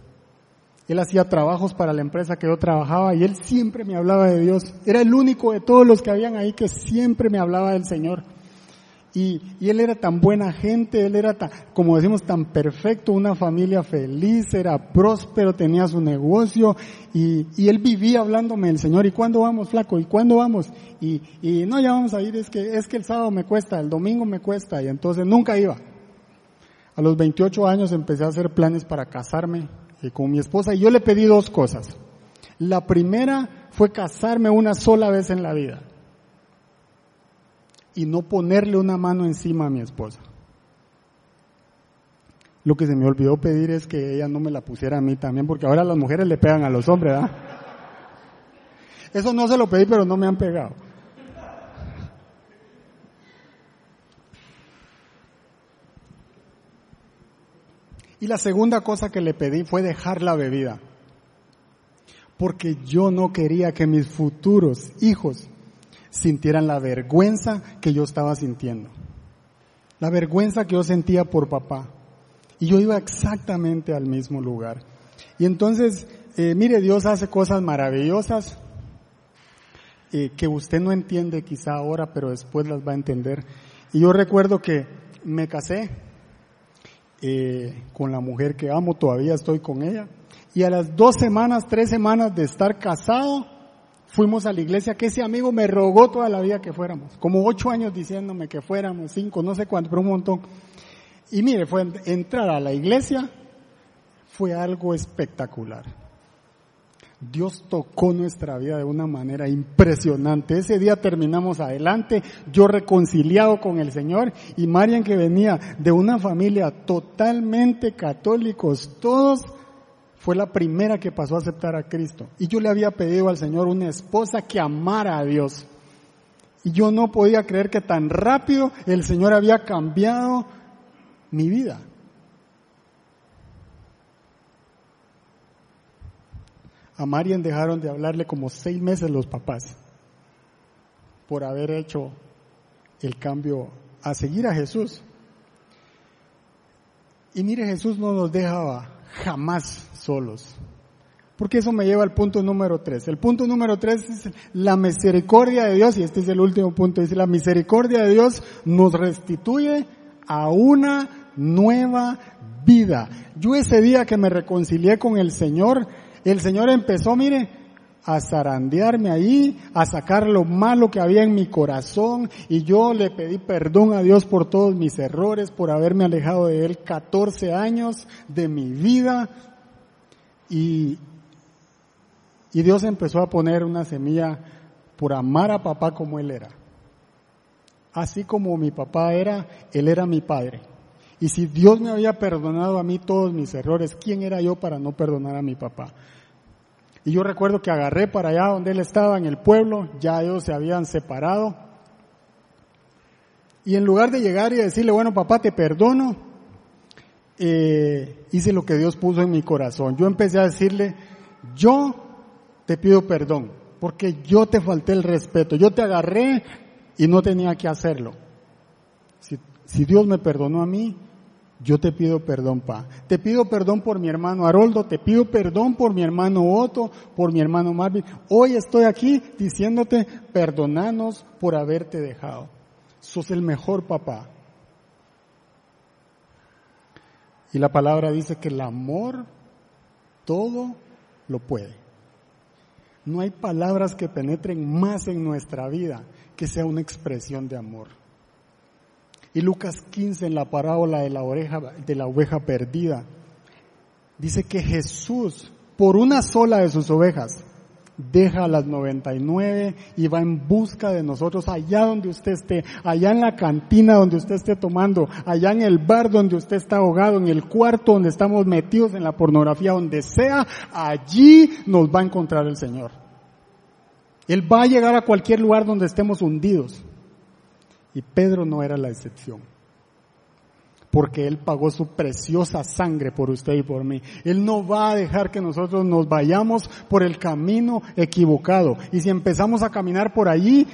Él hacía trabajos para la empresa que yo trabajaba y él siempre me hablaba de Dios. Era el único de todos los que habían ahí que siempre me hablaba del Señor. Y, él era tan buena gente, él era tan, como decimos, tan perfecto, una familia feliz, era próspero, tenía su negocio y, él vivía hablándome del Señor. ¿Y cuándo vamos, flaco? ¿Y cuándo vamos? Y, y no, ya vamos a ir, es que, es que el sábado me cuesta, el domingo me cuesta y entonces nunca iba. A los 28 años empecé a hacer planes para casarme eh, con mi esposa y yo le pedí dos cosas. La primera fue casarme una sola vez en la vida y no ponerle una mano encima a mi esposa. Lo que se me olvidó pedir es que ella no me la pusiera a mí también, porque ahora las mujeres le pegan a los hombres. Eso no se lo pedí, pero no me han pegado. Y la segunda cosa que le pedí fue dejar la bebida, porque yo no quería que mis futuros hijos sintieran la vergüenza que yo estaba sintiendo. La vergüenza que yo sentía por papá. Y yo iba exactamente al mismo lugar. Y entonces, eh, mire, Dios hace cosas maravillosas eh, que usted no entiende quizá ahora, pero después las va a entender. Y yo recuerdo que me casé eh, con la mujer que amo, todavía estoy con ella. Y a las dos semanas, tres semanas de estar casado, fuimos a la iglesia que ese amigo me rogó toda la vida que fuéramos. Como ocho años diciéndome que fuéramos, cinco, no sé cuánto, pero un montón. Y mire, fue entrar a la iglesia fue algo espectacular. Dios tocó nuestra vida de una manera impresionante. Ese día terminamos adelante, yo reconciliado con el Señor y Marian que venía de una familia totalmente católicos, todos fue la primera que pasó a aceptar a Cristo. Y yo le había pedido al Señor una esposa que amara a Dios. Y yo no podía creer que tan rápido el Señor había cambiado mi vida. A Marian dejaron de hablarle como seis meses los papás por haber hecho el cambio a seguir a Jesús. Y mire, Jesús no nos dejaba jamás solos. Porque eso me lleva al punto número tres. El punto número tres es la misericordia de Dios, y este es el último punto, dice la misericordia de Dios nos restituye a una nueva vida. Yo ese día que me reconcilié con el Señor, el Señor empezó, mire, a zarandearme ahí, a sacar lo malo que había en mi corazón y yo le pedí perdón a Dios por todos mis errores, por haberme alejado de Él 14 años de mi vida y, y Dios empezó a poner una semilla por amar a papá como Él era. Así como mi papá era, Él era mi padre. Y si Dios me había perdonado a mí todos mis errores, ¿quién era yo para no perdonar a mi papá? Y yo recuerdo que agarré para allá donde él estaba, en el pueblo, ya ellos se habían separado. Y en lugar de llegar y decirle, bueno, papá, te perdono, eh, hice lo que Dios puso en mi corazón. Yo empecé a decirle, yo te pido perdón, porque yo te falté el respeto, yo te agarré y no tenía que hacerlo. Si, si Dios me perdonó a mí, yo te pido perdón, Pa. Te pido perdón por mi hermano Haroldo, te pido perdón por mi hermano Otto, por mi hermano Marvin. Hoy estoy aquí diciéndote, perdonanos por haberte dejado. Sos el mejor papá. Y la palabra dice que el amor todo lo puede. No hay palabras que penetren más en nuestra vida que sea una expresión de amor. Y Lucas 15 en la parábola de la oreja, de la oveja perdida, dice que Jesús, por una sola de sus ovejas, deja las 99 y va en busca de nosotros allá donde usted esté, allá en la cantina donde usted esté tomando, allá en el bar donde usted está ahogado, en el cuarto donde estamos metidos en la pornografía, donde sea, allí nos va a encontrar el Señor. Él va a llegar a cualquier lugar donde estemos hundidos. Y Pedro no era la excepción. porque Él pagó su preciosa sangre por usted y por mí. Él no va a dejar que nosotros nos vayamos por el camino equivocado. Y si empezamos a caminar por allí,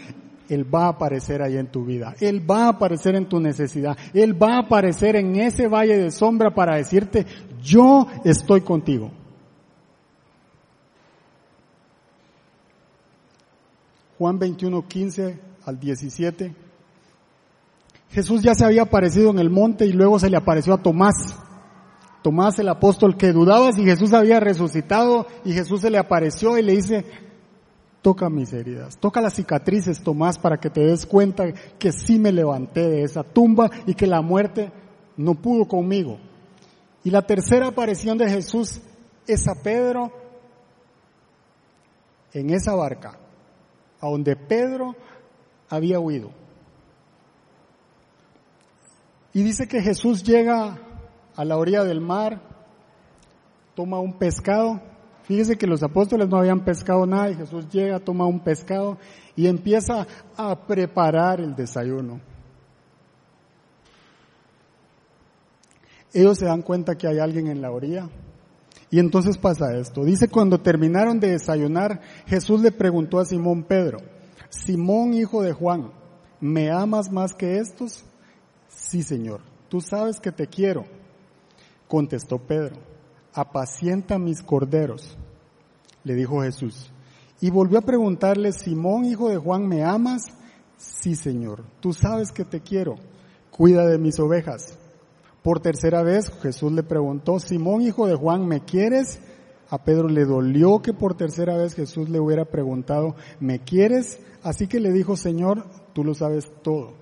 Él va a aparecer ahí en tu vida. Él va a aparecer en tu necesidad. Él va a aparecer en ese valle de sombra para decirte, yo estoy contigo. Juan 21, 15 al 17. Jesús ya se había aparecido en el monte y luego se le apareció a Tomás. Tomás el apóstol que dudaba si Jesús había resucitado y Jesús se le apareció y le dice, toca mis heridas, toca las cicatrices Tomás para que te des cuenta que sí me levanté de esa tumba y que la muerte no pudo conmigo. Y la tercera aparición de Jesús es a Pedro en esa barca, a donde Pedro había huido. Y dice que Jesús llega a la orilla del mar, toma un pescado. Fíjese que los apóstoles no habían pescado nada y Jesús llega, toma un pescado y empieza a preparar el desayuno. Ellos se dan cuenta que hay alguien en la orilla. Y entonces pasa esto. Dice, cuando terminaron de desayunar, Jesús le preguntó a Simón Pedro, Simón hijo de Juan, ¿me amas más que estos? Sí, Señor, tú sabes que te quiero. Contestó Pedro, apacienta mis corderos, le dijo Jesús. Y volvió a preguntarle, Simón, hijo de Juan, ¿me amas? Sí, Señor, tú sabes que te quiero, cuida de mis ovejas. Por tercera vez Jesús le preguntó, Simón, hijo de Juan, ¿me quieres? A Pedro le dolió que por tercera vez Jesús le hubiera preguntado, ¿me quieres? Así que le dijo, Señor, tú lo sabes todo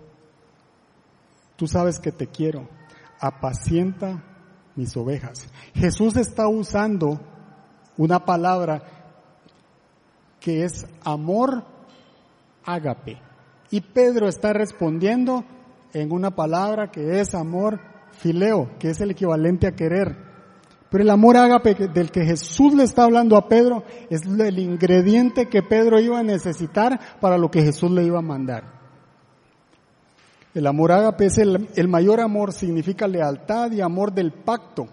Tú sabes que te quiero. Apacienta mis ovejas. Jesús está usando una palabra que es amor ágape. Y Pedro está respondiendo en una palabra que es amor fileo, que es el equivalente a querer. Pero el amor ágape del que Jesús le está hablando a Pedro es el ingrediente que Pedro iba a necesitar para lo que Jesús le iba a mandar. El amor ágape es el, mayor amor, significa lealtad y amor del pacto.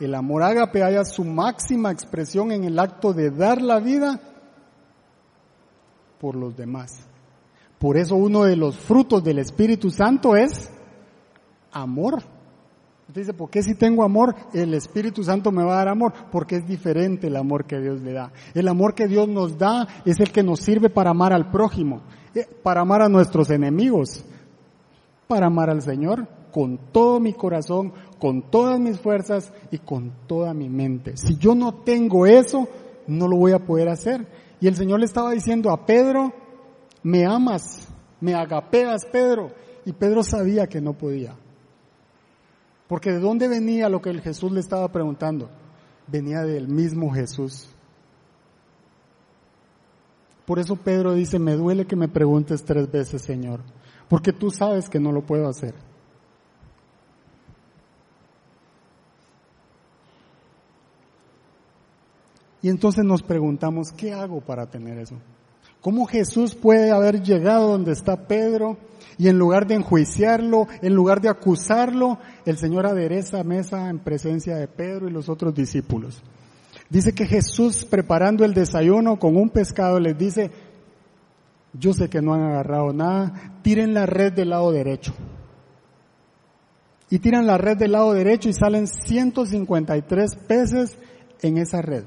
El amor ágape haya su máxima expresión en el acto de dar la vida por los demás. Por eso uno de los frutos del Espíritu Santo es amor. Usted dice, ¿por qué si tengo amor, el Espíritu Santo me va a dar amor? Porque es diferente el amor que Dios le da. El amor que Dios nos da es el que nos sirve para amar al prójimo para amar a nuestros enemigos, para amar al Señor con todo mi corazón, con todas mis fuerzas y con toda mi mente. Si yo no tengo eso, no lo voy a poder hacer. Y el Señor le estaba diciendo a Pedro, me amas, me agapeas, Pedro. Y Pedro sabía que no podía. Porque de dónde venía lo que el Jesús le estaba preguntando? Venía del mismo Jesús. Por eso Pedro dice, me duele que me preguntes tres veces, Señor, porque tú sabes que no lo puedo hacer. Y entonces nos preguntamos, ¿qué hago para tener eso? ¿Cómo Jesús puede haber llegado donde está Pedro y en lugar de enjuiciarlo, en lugar de acusarlo, el Señor adereza mesa en presencia de Pedro y los otros discípulos? Dice que Jesús preparando el desayuno con un pescado les dice, yo sé que no han agarrado nada, tiren la red del lado derecho. Y tiran la red del lado derecho y salen 153 peces en esa red.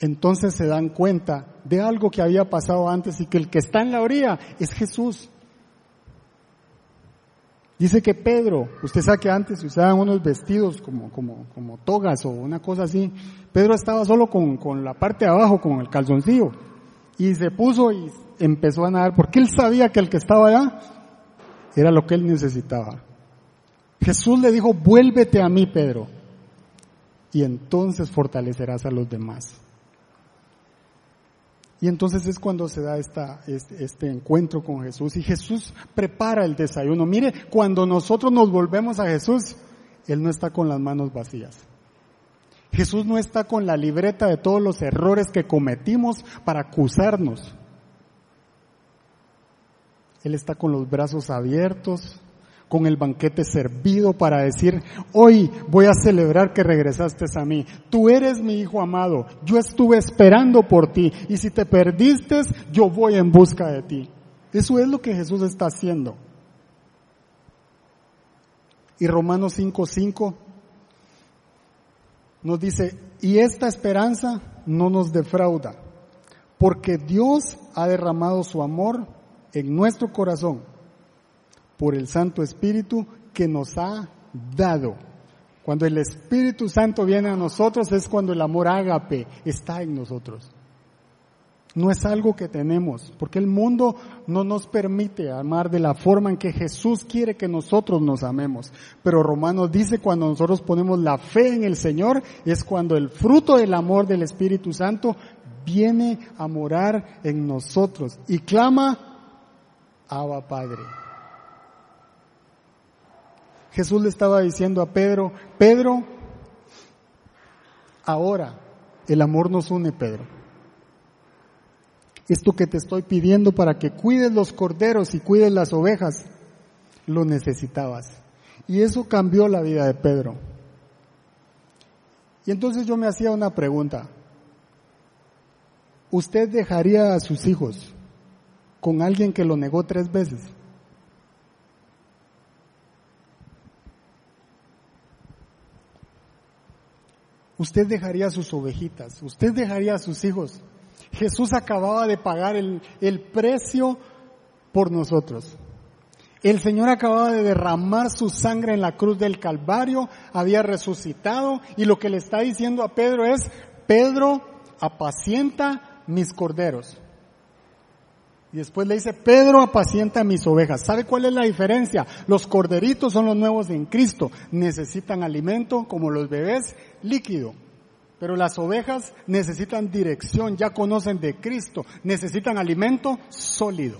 Entonces se dan cuenta de algo que había pasado antes y que el que está en la orilla es Jesús. Dice que Pedro, usted sabe que antes usaban unos vestidos como, como, como togas o una cosa así. Pedro estaba solo con, con la parte de abajo, con el calzoncillo. Y se puso y empezó a nadar porque él sabía que el que estaba allá era lo que él necesitaba. Jesús le dijo, vuélvete a mí, Pedro, y entonces fortalecerás a los demás. Y entonces es cuando se da esta, este, este, encuentro con Jesús y Jesús prepara el desayuno. Mire, cuando nosotros nos volvemos a Jesús, Él no está con las manos vacías. Jesús no está con la libreta de todos los errores que cometimos para acusarnos. Él está con los brazos abiertos, con el banquete servido para decir, hoy voy a celebrar que regresaste a mí. Tú eres mi hijo amado, yo estuve esperando por ti y si te perdiste, yo voy en busca de ti. Eso es lo que Jesús está haciendo. Y Romanos 5:5 nos dice, y esta esperanza no nos defrauda, porque Dios ha derramado su amor en nuestro corazón por el Santo Espíritu que nos ha dado. Cuando el Espíritu Santo viene a nosotros es cuando el amor ágape está en nosotros. No es algo que tenemos, porque el mundo no nos permite amar de la forma en que Jesús quiere que nosotros nos amemos. Pero Romanos dice cuando nosotros ponemos la fe en el Señor es cuando el fruto del amor del Espíritu Santo viene a morar en nosotros y clama, Abba Padre. Jesús le estaba diciendo a Pedro, Pedro, ahora el amor nos une, Pedro. Esto que te estoy pidiendo para que cuides los corderos y cuides las ovejas, lo necesitabas. Y eso cambió la vida de Pedro. Y entonces yo me hacía una pregunta. ¿Usted dejaría a sus hijos con alguien que lo negó tres veces? Usted dejaría sus ovejitas, usted dejaría a sus hijos. Jesús acababa de pagar el, el precio por nosotros. El Señor acababa de derramar su sangre en la cruz del Calvario, había resucitado y lo que le está diciendo a Pedro es, Pedro, apacienta mis corderos. Y después le dice, Pedro apacienta mis ovejas. ¿Sabe cuál es la diferencia? Los corderitos son los nuevos en Cristo. Necesitan alimento como los bebés líquido. Pero las ovejas necesitan dirección, ya conocen de Cristo. Necesitan alimento sólido.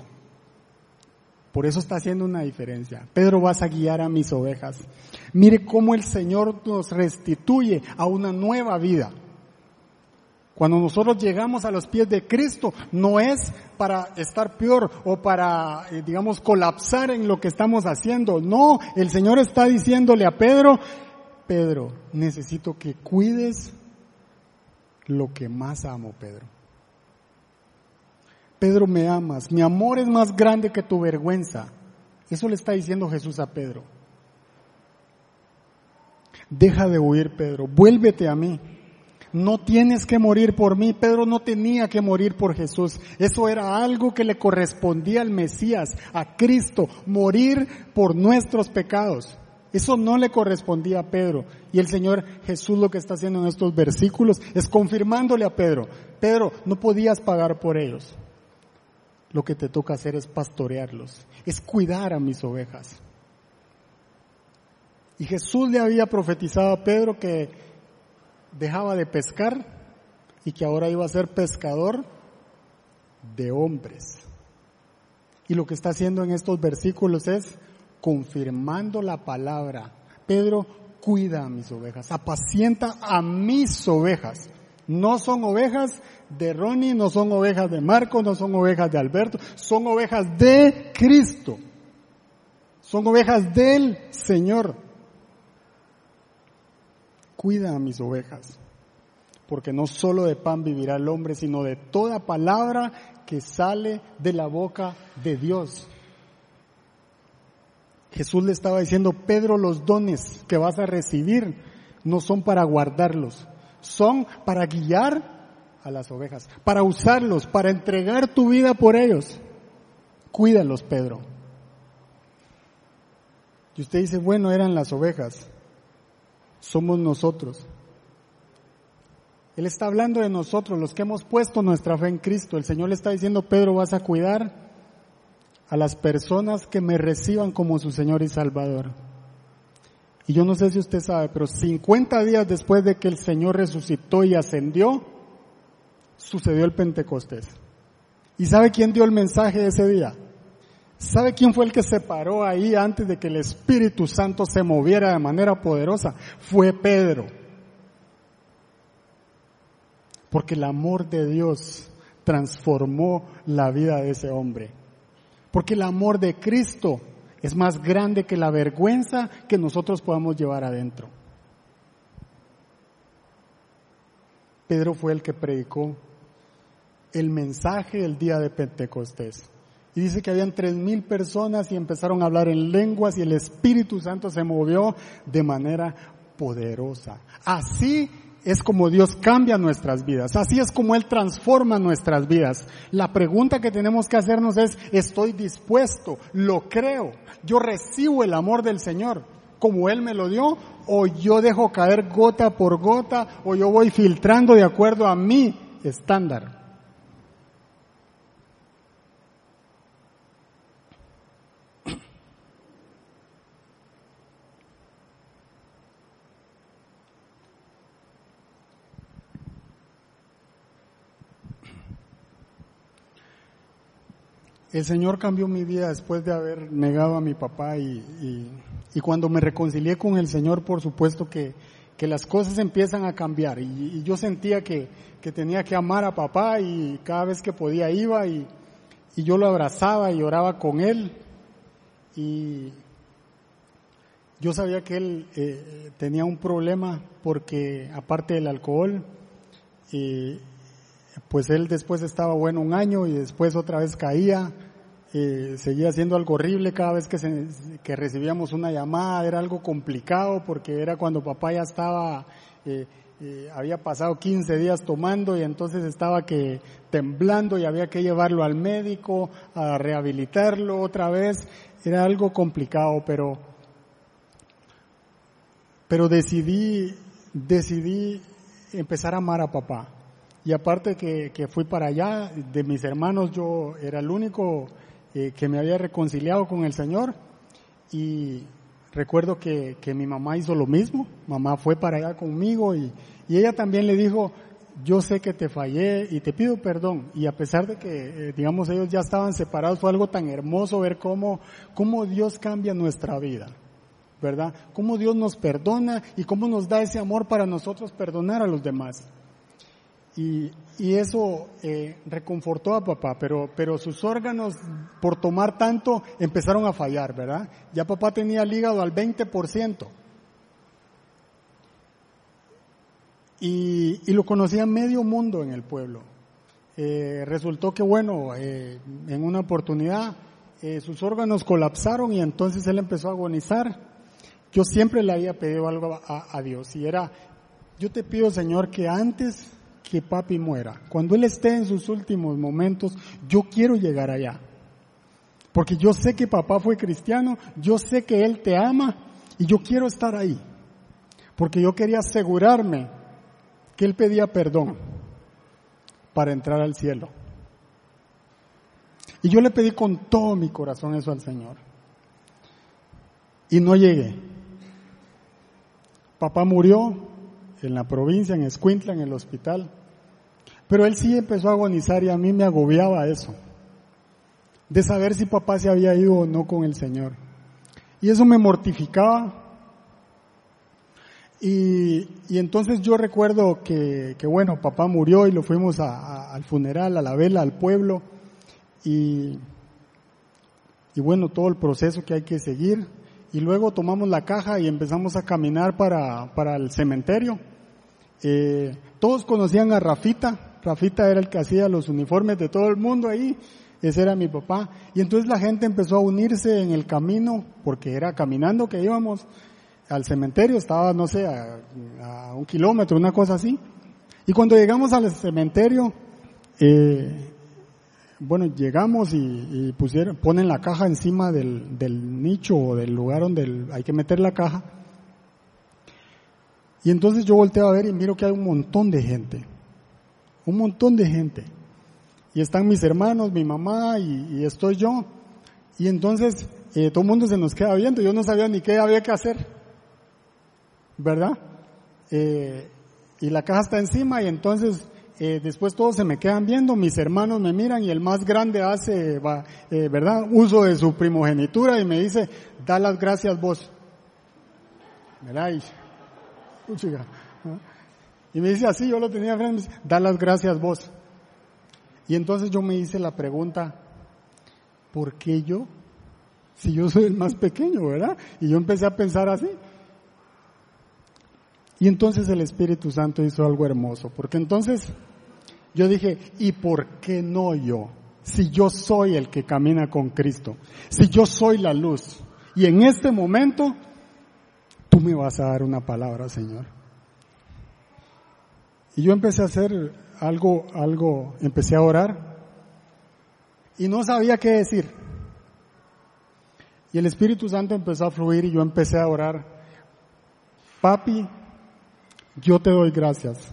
Por eso está haciendo una diferencia. Pedro vas a guiar a mis ovejas. Mire cómo el Señor nos restituye a una nueva vida. Cuando nosotros llegamos a los pies de Cristo, no es para estar peor o para, eh, digamos, colapsar en lo que estamos haciendo. No, el Señor está diciéndole a Pedro, Pedro, necesito que cuides lo que más amo, Pedro. Pedro, me amas, mi amor es más grande que tu vergüenza. Eso le está diciendo Jesús a Pedro. Deja de huir, Pedro, vuélvete a mí no tienes que morir por mí. Pedro no tenía que morir por Jesús. Eso era algo que le correspondía al Mesías, a Cristo, morir por nuestros pecados. Eso no le correspondía a Pedro. Y el Señor Jesús lo que está haciendo en estos versículos es confirmándole a Pedro, Pedro, no podías pagar por ellos. Lo que te toca hacer es pastorearlos, es cuidar a mis ovejas. Y Jesús le había profetizado a Pedro que dejaba de pescar y que ahora iba a ser pescador de hombres. Y lo que está haciendo en estos versículos es confirmando la palabra. Pedro, cuida a mis ovejas, apacienta a mis ovejas. No son ovejas de Ronnie, no son ovejas de Marco, no son ovejas de Alberto, son ovejas de Cristo. Son ovejas del Señor cuida a mis ovejas, porque no solo de pan vivirá el hombre, sino de toda palabra que sale de la boca de Dios. Jesús le estaba diciendo, Pedro, los dones que vas a recibir no son para guardarlos, son para guiar a las ovejas, para usarlos, para entregar tu vida por ellos. Cuídalos, Pedro. Y usted dice, bueno, eran las ovejas somos nosotros. Él está hablando de nosotros, los que hemos puesto nuestra fe en Cristo. El Señor le está diciendo, Pedro, vas a cuidar a las personas que me reciban como su Señor y Salvador. Y yo no sé si usted sabe, pero 50 días después de que el Señor resucitó y ascendió, sucedió el Pentecostés. ¿Y sabe quién dio el mensaje ese día? ¿Sabe quién fue el que se paró ahí antes de que el Espíritu Santo se moviera de manera poderosa? Fue Pedro. Porque el amor de Dios transformó la vida de ese hombre. Porque el amor de Cristo es más grande que la vergüenza que nosotros podamos llevar adentro. Pedro fue el que predicó el mensaje del día de Pentecostés. Y dice que habían tres mil personas y empezaron a hablar en lenguas y el Espíritu Santo se movió de manera poderosa. Así es como Dios cambia nuestras vidas. Así es como Él transforma nuestras vidas. La pregunta que tenemos que hacernos es, ¿estoy dispuesto? ¿Lo creo? ¿Yo recibo el amor del Señor como Él me lo dio? ¿O yo dejo caer gota por gota? ¿O yo voy filtrando de acuerdo a mi estándar? El Señor cambió mi vida después de haber negado a mi papá y, y, cuando me reconcilié con el Señor, por supuesto que, que las cosas empiezan a cambiar. Y, yo sentía que, que, tenía que amar a papá y cada vez que podía iba y, yo lo abrazaba y oraba con él. Y yo sabía que él eh, tenía un problema porque aparte del alcohol, y pues él después estaba bueno un año y después otra vez caía, eh, seguía siendo algo horrible cada vez que, que recibíamos una llamada, era algo complicado porque era cuando papá ya estaba, eh, eh, había pasado 15 días tomando y entonces estaba que temblando y había que llevarlo al médico, a rehabilitarlo otra vez, era algo complicado, pero, pero decidí, decidí empezar a amar a papá. Y aparte que, que fui para allá, de mis hermanos yo era el único eh, que me había reconciliado con el Señor y recuerdo que, que, mi mamá hizo lo mismo, mamá fue para allá conmigo y, y, ella también le dijo, yo sé que te fallé y te pido perdón. Y a pesar de que, eh, digamos, ellos ya estaban separados, fue algo tan hermoso ver cómo, cómo Dios cambia nuestra vida. ¿Verdad? Cómo Dios nos perdona y cómo nos da ese amor para nosotros perdonar a los demás. Y, y eso eh, reconfortó a papá, pero, pero sus órganos, por tomar tanto, empezaron a fallar, ¿verdad? Ya papá tenía el hígado al 20%. Y, y lo conocía medio mundo en el pueblo. Eh, resultó que, bueno, eh, en una oportunidad eh, sus órganos colapsaron y entonces él empezó a agonizar. Yo siempre le había pedido algo a, a Dios y era, yo te pido, Señor, que antes que papi muera, cuando él esté en sus últimos momentos, yo quiero llegar allá. Porque yo sé que papá fue cristiano, yo sé que él te ama y yo quiero estar ahí. Porque yo quería asegurarme que él pedía perdón para entrar al cielo. Y yo le pedí con todo mi corazón eso al Señor. Y no llegué. Papá murió en la provincia, en Escuintla, en el hospital. Pero él sí empezó a agonizar y a mí me agobiaba eso, de saber si papá se había ido o no con el Señor. Y eso me mortificaba. Y, entonces yo recuerdo que, bueno, papá murió y lo fuimos al funeral, a la vela, al pueblo. Y, y bueno, todo el proceso que hay que seguir. Y luego tomamos la caja y empezamos a caminar para, para el cementerio. Eh, todos conocían a Rafita, Rafita era el que hacía los uniformes de todo el mundo ahí, ese era mi papá. Y entonces la gente empezó a unirse en el camino, porque era caminando que íbamos al cementerio, estaba, no sé, a, un kilómetro, una cosa así. Y cuando llegamos al cementerio, eh, bueno, llegamos y, pusieron, ponen la caja encima del, del nicho o del lugar donde hay que meter la caja. Y entonces yo volteo a ver y miro que hay un montón de gente un montón de gente. Y están mis hermanos, mi mamá y, estoy yo. Y entonces eh, todo el mundo se nos queda viendo. Yo no sabía ni qué había que hacer. ¿Verdad? Eh, y la caja está encima y entonces eh, después todos se me quedan viendo, mis hermanos me miran y el más grande hace, ¿verdad? Uso de su primogenitura y me dice, da las gracias vos. ¿Verdad? Y, y me dice así, yo lo tenía frente, da las gracias vos. Y entonces yo me hice la pregunta, ¿por qué yo? Si yo soy el más pequeño, ¿verdad? Y yo empecé a pensar así. Y entonces el Espíritu Santo hizo algo hermoso, porque entonces yo dije, ¿y por qué no yo? Si yo soy el que camina con Cristo, si yo soy la luz, y en este momento tú me vas a dar una palabra, Señor. Y yo empecé a hacer algo, algo, empecé a orar y no sabía qué decir. Y el Espíritu Santo empezó a fluir y yo empecé a orar. Papi, yo te doy gracias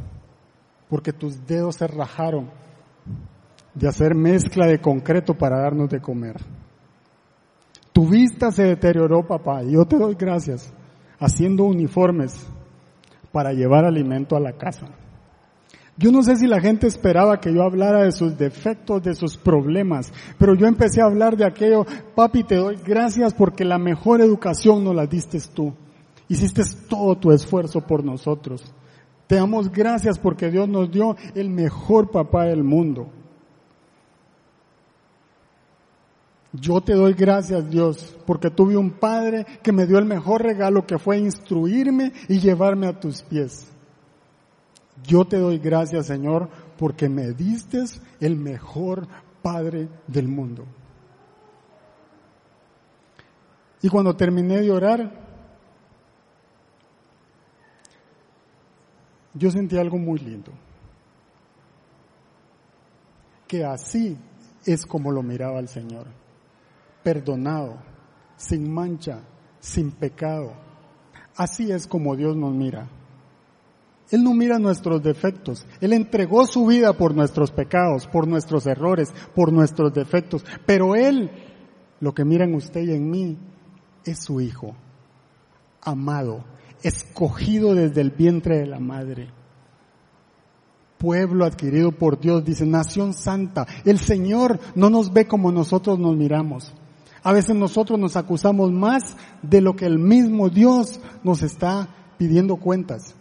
porque tus dedos se rajaron de hacer mezcla de concreto para darnos de comer. Tu vista se deterioró, papá, y yo te doy gracias haciendo uniformes para llevar alimento a la casa. Yo no sé si la gente esperaba que yo hablara de sus defectos, de sus problemas, pero yo empecé a hablar de aquello, papi, te doy gracias porque la mejor educación nos la diste tú. Hiciste todo tu esfuerzo por nosotros. Te damos gracias porque Dios nos dio el mejor papá del mundo. Yo te doy gracias Dios porque tuve un padre que me dio el mejor regalo que fue instruirme y llevarme a tus pies. Yo te doy gracias Señor porque me diste el mejor padre del mundo. Y cuando terminé de orar, yo sentí algo muy lindo. Que así es como lo miraba el Señor perdonado, sin mancha, sin pecado. Así es como Dios nos mira. Él no mira nuestros defectos. Él entregó su vida por nuestros pecados, por nuestros errores, por nuestros defectos. Pero Él, lo que mira en usted y en mí, es su Hijo, amado, escogido desde el vientre de la madre. Pueblo adquirido por Dios, dice, nación santa. El Señor no nos ve como nosotros nos miramos. A veces nosotros nos acusamos más de lo que el mismo Dios nos está pidiendo cuentas.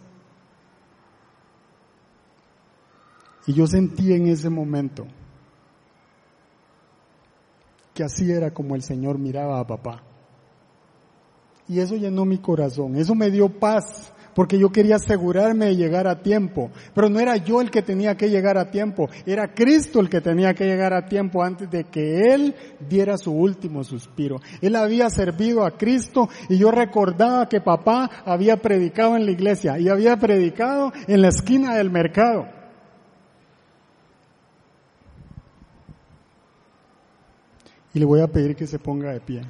Y yo sentí en ese momento que así era como el Señor miraba a papá. Y eso llenó mi corazón, eso me dio paz, porque yo quería asegurarme de llegar a tiempo. Pero no era yo el que tenía que llegar a tiempo, era Cristo el que tenía que llegar a tiempo antes de que Él diera su último suspiro. Él había servido a Cristo y yo recordaba que papá había predicado en la iglesia y había predicado en la esquina del mercado. Y le voy a pedir que se ponga de pie.